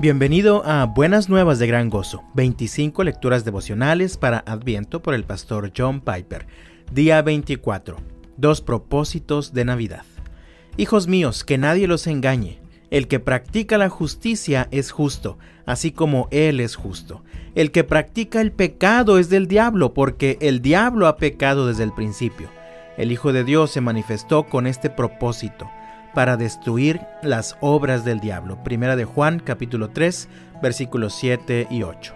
Bienvenido a Buenas Nuevas de Gran Gozo, 25 lecturas devocionales para Adviento por el pastor John Piper. Día 24. Dos propósitos de Navidad. Hijos míos, que nadie los engañe. El que practica la justicia es justo, así como Él es justo. El que practica el pecado es del diablo, porque el diablo ha pecado desde el principio. El Hijo de Dios se manifestó con este propósito para destruir las obras del diablo. Primera de Juan capítulo 3 versículos 7 y 8.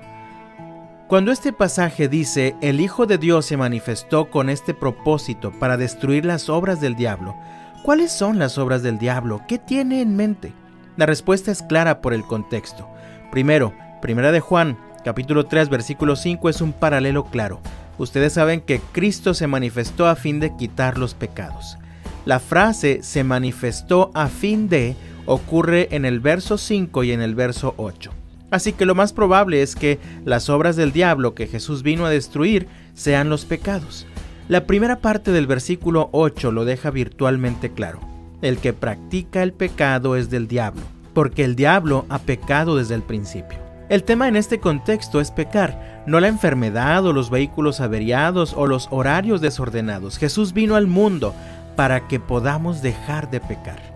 Cuando este pasaje dice, el Hijo de Dios se manifestó con este propósito para destruir las obras del diablo, ¿cuáles son las obras del diablo? ¿Qué tiene en mente? La respuesta es clara por el contexto. Primero, Primera de Juan, capítulo 3, versículo 5 es un paralelo claro. Ustedes saben que Cristo se manifestó a fin de quitar los pecados. La frase se manifestó a fin de ocurre en el verso 5 y en el verso 8. Así que lo más probable es que las obras del diablo que Jesús vino a destruir sean los pecados. La primera parte del versículo 8 lo deja virtualmente claro. El que practica el pecado es del diablo, porque el diablo ha pecado desde el principio. El tema en este contexto es pecar, no la enfermedad o los vehículos averiados o los horarios desordenados. Jesús vino al mundo para que podamos dejar de pecar.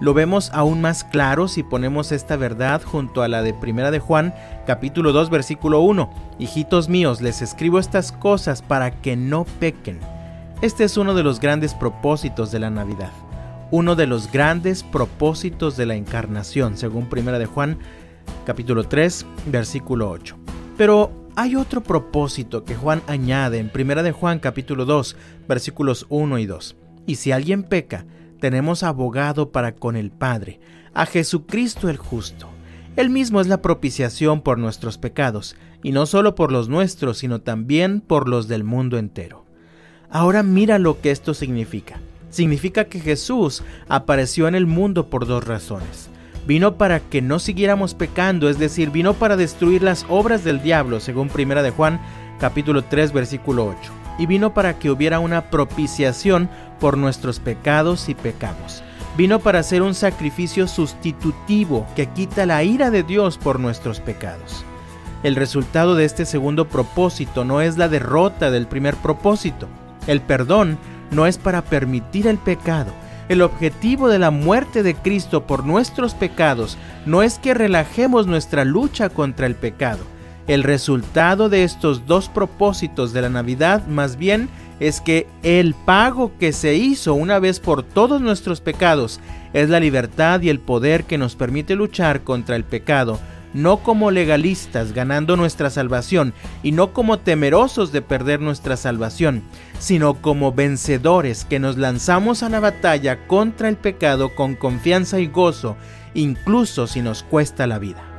Lo vemos aún más claro si ponemos esta verdad junto a la de Primera de Juan, capítulo 2, versículo 1. Hijitos míos, les escribo estas cosas para que no pequen. Este es uno de los grandes propósitos de la Navidad, uno de los grandes propósitos de la encarnación, según Primera de Juan, capítulo 3, versículo 8. Pero hay otro propósito que Juan añade en Primera de Juan, capítulo 2, versículos 1 y 2. Y si alguien peca, tenemos abogado para con el Padre, a Jesucristo el justo. Él mismo es la propiciación por nuestros pecados, y no solo por los nuestros, sino también por los del mundo entero. Ahora mira lo que esto significa. Significa que Jesús apareció en el mundo por dos razones. Vino para que no siguiéramos pecando, es decir, vino para destruir las obras del diablo, según 1 de Juan capítulo 3 versículo 8. Y vino para que hubiera una propiciación por nuestros pecados y pecamos. Vino para ser un sacrificio sustitutivo que quita la ira de Dios por nuestros pecados. El resultado de este segundo propósito no es la derrota del primer propósito. El perdón no es para permitir el pecado. El objetivo de la muerte de Cristo por nuestros pecados no es que relajemos nuestra lucha contra el pecado. El resultado de estos dos propósitos de la Navidad más bien es que el pago que se hizo una vez por todos nuestros pecados es la libertad y el poder que nos permite luchar contra el pecado, no como legalistas ganando nuestra salvación y no como temerosos de perder nuestra salvación, sino como vencedores que nos lanzamos a la batalla contra el pecado con confianza y gozo, incluso si nos cuesta la vida.